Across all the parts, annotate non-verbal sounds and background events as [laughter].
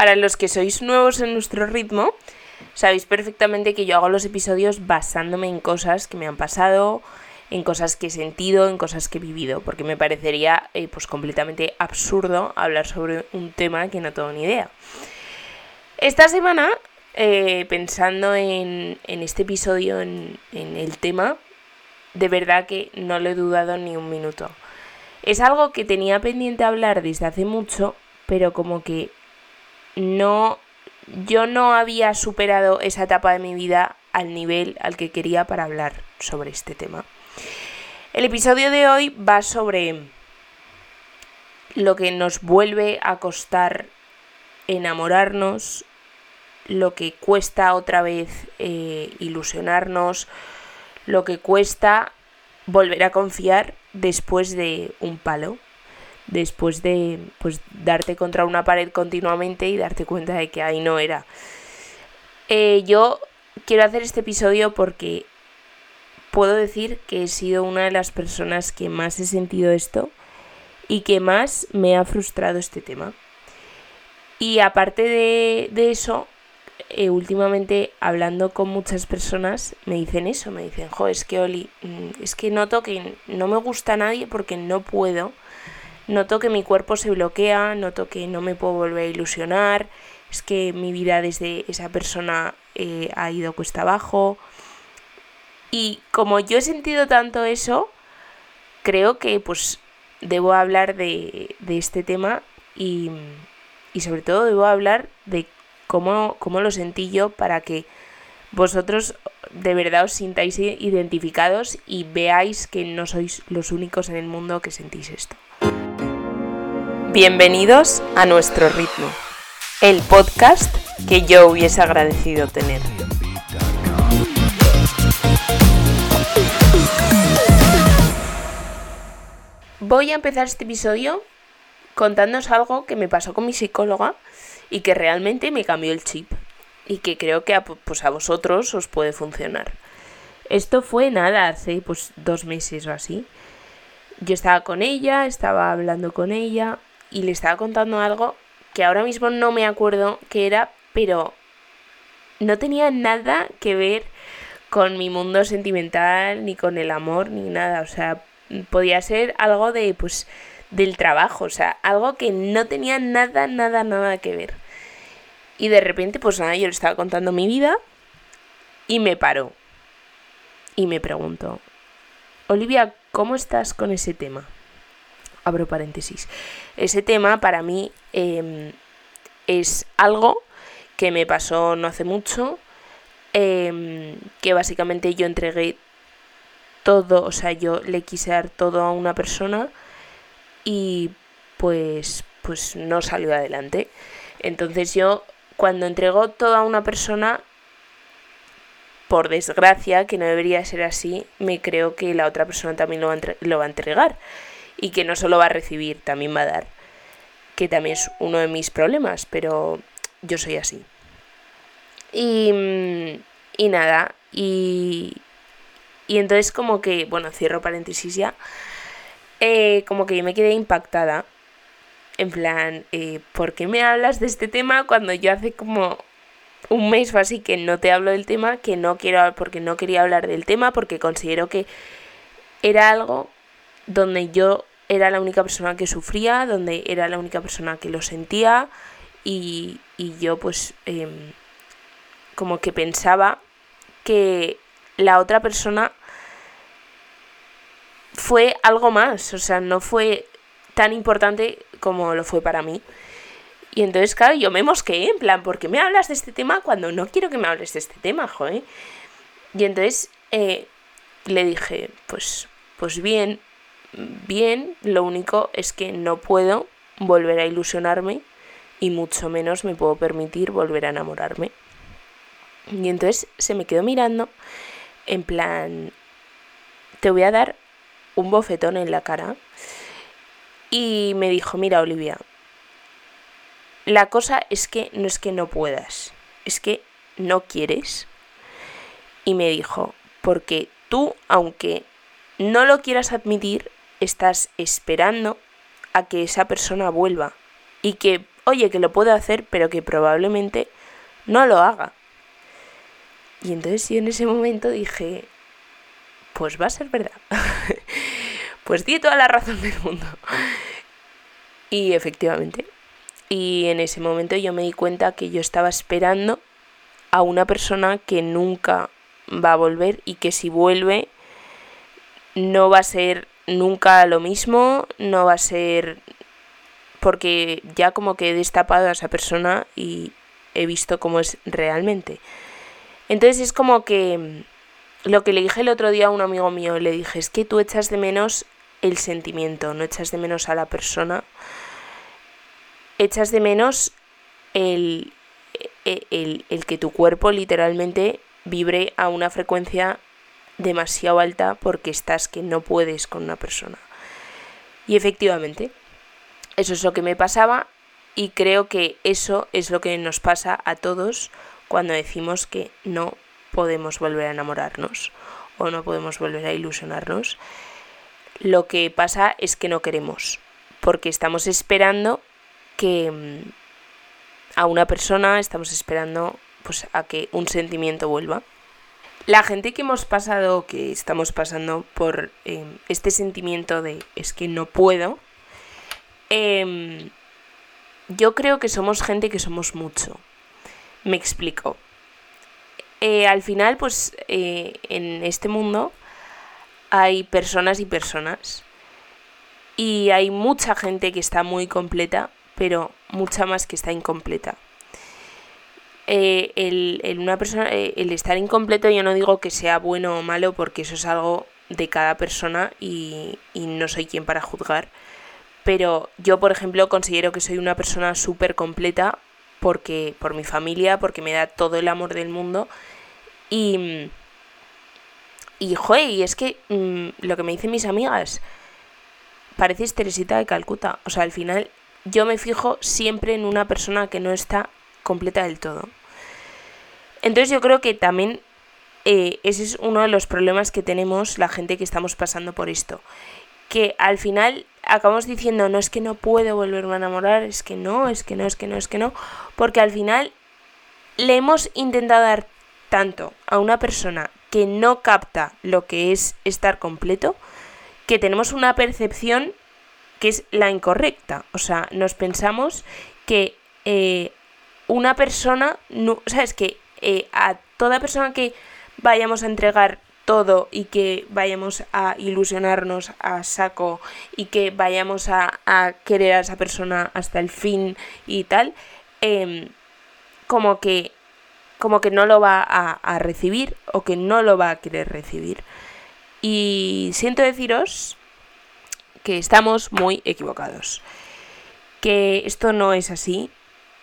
Para los que sois nuevos en nuestro ritmo, sabéis perfectamente que yo hago los episodios basándome en cosas que me han pasado, en cosas que he sentido, en cosas que he vivido, porque me parecería eh, pues completamente absurdo hablar sobre un tema que no tengo ni idea. Esta semana, eh, pensando en, este episodio, en, en el tema, de verdad que no lo he dudado ni un minuto. Es algo que tenía pendiente hablar desde hace mucho, pero como que no yo no había superado esa etapa de mi vida al nivel al que quería para hablar sobre este tema. El episodio de hoy va sobre lo que nos vuelve a costar enamorarnos, lo que cuesta otra vez eh, ilusionarnos, lo que cuesta volver a confiar después de un palo, después de pues darte contra una pared continuamente y darte cuenta de que ahí no era. Eh, yo quiero hacer este episodio porque puedo decir que he sido una de las personas que más he sentido esto y que más me ha frustrado este tema. Y aparte de, eso, eh, últimamente hablando con muchas personas me dicen eso, me dicen, jo, es que Oli, mm, es que noto que no me gusta a nadie porque no puedo, noto que mi cuerpo se bloquea, noto que no me puedo volver a ilusionar, es que mi vida desde esa persona eh, ha ido cuesta abajo, y como yo he sentido tanto eso, creo que pues debo hablar de, este tema y, sobre todo debo hablar de cómo, cómo lo sentí yo para que vosotros de verdad os sintáis identificados y veáis que no sois los únicos en el mundo que sentís esto. Bienvenidos a nuestro ritmo, el podcast que yo hubiese agradecido tener. Voy a empezar este episodio contándoos algo que me pasó con mi psicóloga y que realmente me cambió el chip y que creo que a, pues vosotros os puede funcionar. Esto fue nada, hace pues dos meses o así. Yo estaba con ella, estaba hablando con ella y le estaba contando algo que ahora mismo no me acuerdo qué era, pero no tenía nada que ver con mi mundo sentimental, ni con el amor, ni nada. O sea, podía ser algo de, pues, del trabajo, o sea, algo que no tenía nada, nada, nada que ver. Y de repente, pues nada, yo le estaba contando mi vida y me paró. Y me preguntó, Olivia, ¿cómo estás con ese tema? Abro paréntesis. Ese tema para mí em, es algo que me pasó no hace mucho, em, que básicamente yo entregué todo, o sea, yo le quise dar todo a una persona y pues pues no salió adelante. Entonces yo cuando entrego todo a una persona por desgracia, que no debería ser así, me creo que la otra persona también lo va, a lo va a entregar y que no solo va a recibir, también va a dar, que también es uno de mis problemas, pero yo soy así. Y, y nada, y, y entonces como que, bueno, cierro paréntesis ya, eh, como que yo me quedé impactada. En plan, eh, ¿por qué me hablas de este tema cuando yo hace como un mes o así que no te hablo del tema, que no quiero, porque no quería hablar del tema, porque considero que era algo donde yo era la única persona que sufría, donde era la única persona que lo sentía y, y yo pues em, como que pensaba que la otra persona fue algo más, o sea, no fue tan importante como lo fue para mí. Y entonces, claro, yo me mosqué, en plan, ¿por qué me hablas de este tema cuando no quiero que me hables de este tema, joder? Y entonces eh, le dije, pues, pues bien, bien, lo único es que no puedo volver a ilusionarme y mucho menos me puedo permitir volver a enamorarme. Y entonces se me quedó mirando, en plan, te voy a dar un bofetón en la cara y me dijo, mira Olivia, la cosa es que no es que no puedas, es que no quieres. Y me dijo, porque tú, aunque no lo quieras admitir, estás esperando a que esa persona vuelva. Y que, oye, que lo puedo hacer, pero que probablemente no lo haga. Y entonces yo en ese momento dije, pues va a ser verdad. [laughs] pues di toda la razón del mundo. Y efectivamente. Y en ese momento yo me di cuenta que yo estaba esperando a una persona que nunca va a volver y que si vuelve no va a ser nunca lo mismo, no va a ser porque ya como que he destapado a esa persona y he visto cómo es realmente. Entonces es como que lo que le dije el otro día a un amigo mío, le dije, es que tú echas de menos el sentimiento, no echas de menos a la persona, echas de menos el, e, el, el que tu cuerpo literalmente vibre a una frecuencia demasiado alta porque estás que no puedes con una persona. Y efectivamente, eso es lo que me pasaba y creo que eso es lo que nos pasa a todos cuando decimos que no podemos volver a enamorarnos o no podemos volver a ilusionarnos. Lo que pasa es que no queremos, porque estamos esperando que mm, a una persona, estamos esperando pues a que un sentimiento vuelva. La gente que hemos pasado, que estamos pasando por em, este sentimiento de es que no puedo, em, yo creo que somos gente que somos mucho. Me explico. Eh, al final, pues eh, en este mundo hay personas y personas. Y hay mucha gente que está muy completa, pero mucha más que está incompleta. Eh, el, una persona, el estar incompleto yo no digo que sea bueno o malo porque eso es algo de cada persona y, y no soy quien para juzgar. Pero yo, por ejemplo, considero que soy una persona súper completa porque por mi familia, porque me da todo el amor del mundo. Y, y y es que mm, lo que me dicen mis amigas, pareces Teresita de Calcuta. O sea, al final yo me fijo siempre en una persona que no está completa del todo. Entonces yo creo que también eh, ese es uno de los problemas que tenemos la gente que estamos pasando por esto. Que al final acabamos diciendo, no es que no puedo volverme a enamorar, es que no, es que no, es que no, es que no, porque al final le hemos intentado dar tanto a una persona que no capta lo que es estar completo, que tenemos una percepción que es la incorrecta. O sea, nos pensamos que eh, una persona, no, o sea, es que eh, a toda persona que vayamos a entregar todo y que vayamos a ilusionarnos a saco y que vayamos a, querer a esa persona hasta el fin y tal, em, como que como que no lo va a, a, recibir o que no lo va a querer recibir. Y siento deciros que estamos muy equivocados. Que esto no es así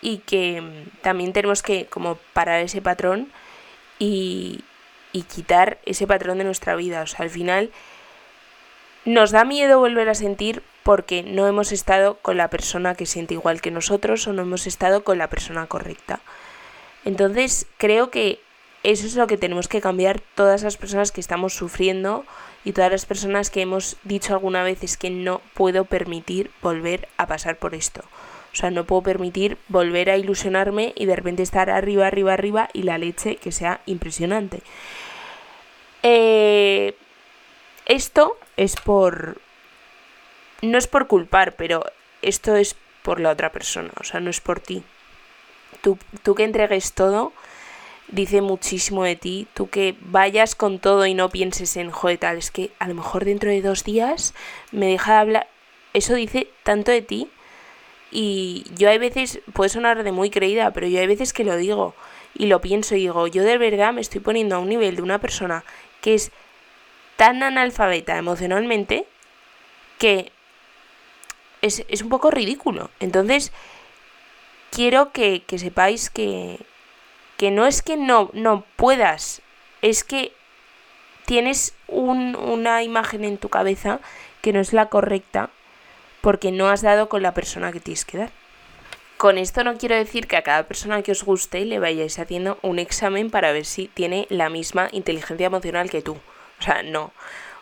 y que em, también tenemos que como parar ese patrón y, y quitar ese patrón de nuestra vida. O sea, al final nos da miedo volver a sentir porque no hemos estado con la persona que siente igual que nosotros o no hemos estado con la persona correcta. Entonces creo que eso es lo que tenemos que cambiar todas las personas que estamos sufriendo y todas las personas que hemos dicho alguna vez es que no puedo permitir volver a pasar por esto. Sea, no puedo permitir volver a ilusionarme y de repente estar arriba, arriba, arriba y la leche que sea impresionante. Eh, esto es por... No es por culpar, pero esto es por la otra persona, o sea, no es por ti. Tú, tú que entregues todo, dice muchísimo de ti. Tú que vayas con todo y no pienses en, joder, tal, es que a lo mejor dentro de dos días me deja de hablar. Eso dice tanto de ti y yo hay veces, puede sonar de muy creída, pero yo hay veces que lo digo y lo pienso y digo, yo de verdad me estoy poniendo a un nivel de una persona que es tan analfabeta emocionalmente que es, un poco ridículo. Entonces, quiero que, sepáis que, que no es que no, no puedas, es que tienes un, una imagen en tu cabeza que no es la correcta porque no has dado con la persona que tienes que dar. Con esto no quiero decir que a cada persona que os guste le vayáis haciendo un examen para ver si tiene la misma inteligencia emocional que tú. O sea, no.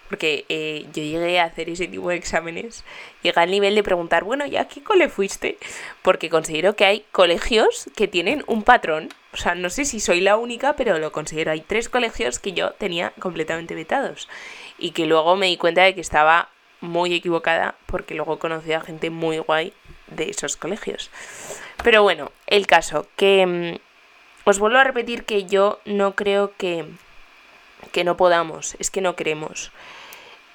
porque eh, yo llegué a hacer ese tipo de exámenes, llegué al nivel de preguntar, bueno, ¿ya a qué cole fuiste? Porque considero que hay colegios que tienen un patrón, o sea, no sé si soy la única, pero lo considero, hay tres colegios que yo tenía completamente vetados y que luego me di cuenta de que estaba muy equivocada porque luego conocí a gente muy guay de esos colegios. Pero bueno, el caso, que mm, os vuelvo a repetir que yo no creo que, que no podamos, es que no queremos.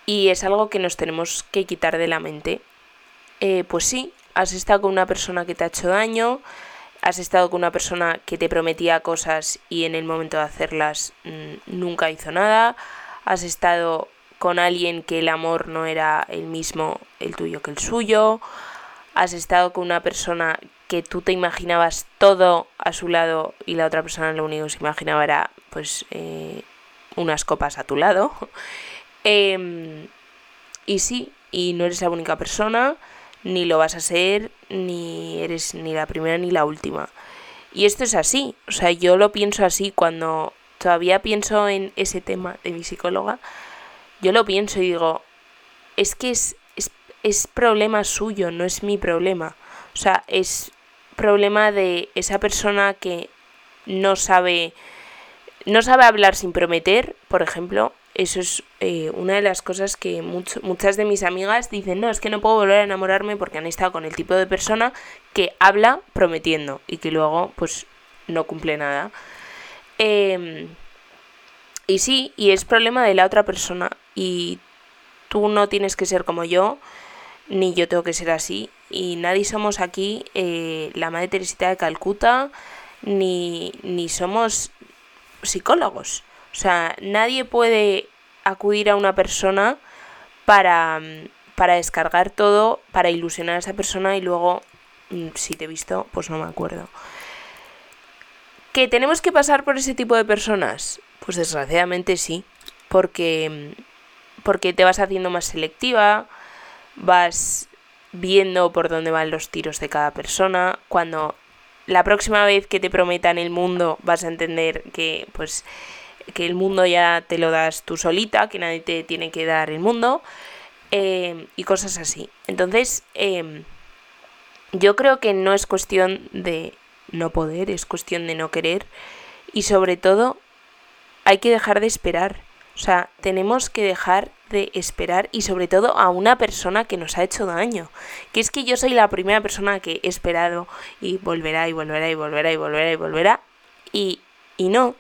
Y es algo que nos tenemos que quitar de la mente. Eh, pues sí, has estado con una persona que te ha hecho daño, has estado con una persona que te prometía cosas y en el momento de hacerlas mm, nunca hizo nada, has estado con alguien que el amor no era el mismo el tuyo que el suyo, has estado con una persona que tú te imaginabas todo a su lado y la otra persona lo único que se imaginaba era pues eh, unas copas a tu lado. [laughs] Em, y sí, y no eres la única persona, ni lo vas a ser, ni eres ni la primera ni la última. Y esto es así, o sea, yo lo pienso así cuando todavía pienso en ese tema de mi psicóloga, yo lo pienso y digo, es que es, es, problema suyo, no es mi problema. O sea, es problema de esa persona que no sabe, no sabe hablar sin prometer, por ejemplo. Eso es eh, una de las cosas que muchas de mis amigas dicen, no, es que no puedo volver a enamorarme porque han estado con el tipo de persona que habla prometiendo y que luego pues no cumple nada. Eh, y sí, y es problema de la otra persona. Y tú no tienes que ser como yo, ni yo tengo que ser así. Y nadie somos aquí eh, la Madre Teresita de Calcuta, ni, ni somos psicólogos. O sea, nadie puede acudir a una persona para, para descargar todo, para ilusionar a esa persona y luego, mm, si te he visto, pues no me acuerdo. ¿Que tenemos que pasar por ese tipo de personas? Pues desgraciadamente sí, porque, porque te vas haciendo más selectiva, vas viendo por dónde van los tiros de cada persona, cuando la próxima vez que te prometan el mundo vas a entender que pues que el mundo ya te lo das tú solita, que nadie te tiene que dar el mundo eh, y cosas así. Entonces, em, yo creo que no es cuestión de no poder, es cuestión de no querer y sobre todo hay que dejar de esperar. O sea, tenemos que dejar de esperar y sobre todo a una persona que nos ha hecho daño. Que es que yo soy la primera persona que he esperado y volverá y volverá y volverá y volverá y volverá y, y no.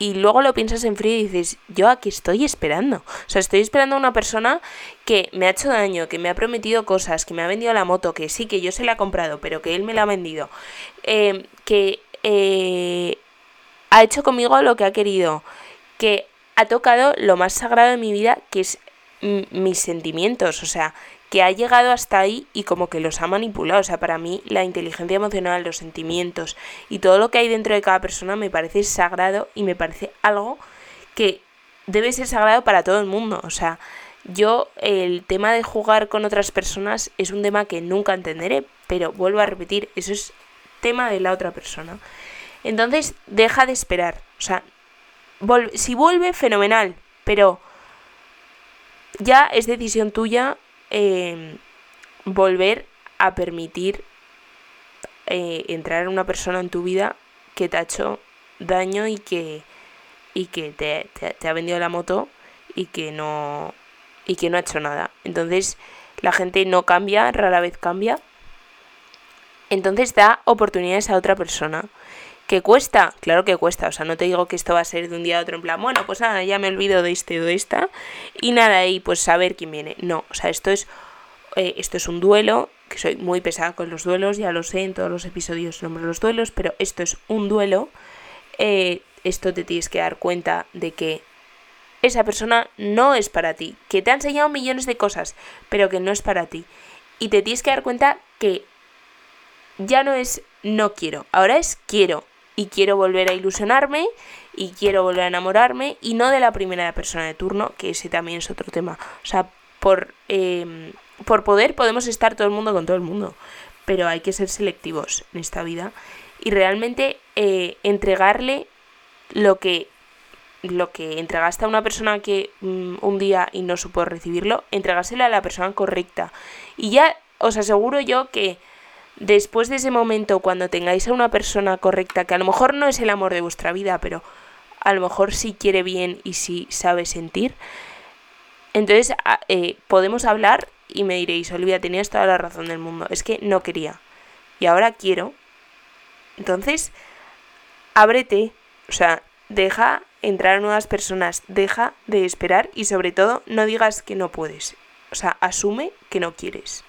Y luego lo piensas en frío y dices, yo aquí estoy esperando. O sea, estoy esperando a una persona que me ha hecho daño, que me ha prometido cosas, que me ha vendido la moto, que sí, que yo se la he comprado, pero que él me la ha vendido. Eh, que eh, ha hecho conmigo lo que ha querido, que ha tocado lo más sagrado de mi vida, que es mis sentimientos, o sea, que ha llegado hasta ahí y como que los ha manipulado. O sea, para mí la inteligencia emocional, los sentimientos y todo lo que hay dentro de cada persona me parece sagrado y me parece algo que debe ser sagrado para todo el mundo. O sea, yo el tema de jugar con otras personas es un tema que nunca entenderé, pero vuelvo a repetir, eso es tema de la otra persona. Entonces, deja de esperar. O sea, si vuelve, fenomenal, pero ya es decisión tuya em, volver a permitir eh, entrar una persona en tu vida que te ha hecho daño y que, y que te, te ha vendido la moto y que no y que no ha hecho nada. Entonces, la gente no cambia, rara vez cambia. Entonces da oportunidades a otra persona. ¿Que cuesta? Claro que cuesta. O sea, no te digo que esto va a ser de un día a otro en plan, bueno, pues nada, ya me olvido de este o de esta. Y nada, y pues saber quién viene. No, o sea, esto es, eh, esto es un duelo, que soy muy pesada con los duelos, ya lo sé, en todos los episodios nombro los duelos, pero esto es un duelo. Eh, esto te tienes que dar cuenta de que esa persona no es para ti, que te ha enseñado millones de cosas, pero que no es para ti. Y te tienes que dar cuenta que ya no es no quiero, ahora es quiero y quiero volver a ilusionarme y quiero volver a enamorarme y no de la primera persona de turno, que ese también es otro tema. O sea, por, em, por poder podemos estar todo el mundo con todo el mundo, pero hay que ser selectivos en esta vida y realmente eh, entregarle lo que lo que entregaste a una persona que mm, un día y no supo recibirlo, entregárselo a la persona correcta. Y ya os aseguro yo que después de ese momento, cuando tengáis a una persona correcta, que a lo mejor no es el amor de vuestra vida, pero a lo mejor sí quiere bien y sí sabe sentir, entonces eh, podemos hablar y me diréis, Olivia, tenías toda la razón del mundo, es que no quería y ahora quiero. Entonces, ábrete, o sea, deja entrar a nuevas personas, deja de esperar y sobre todo no digas que no puedes. O sea, asume que no quieres.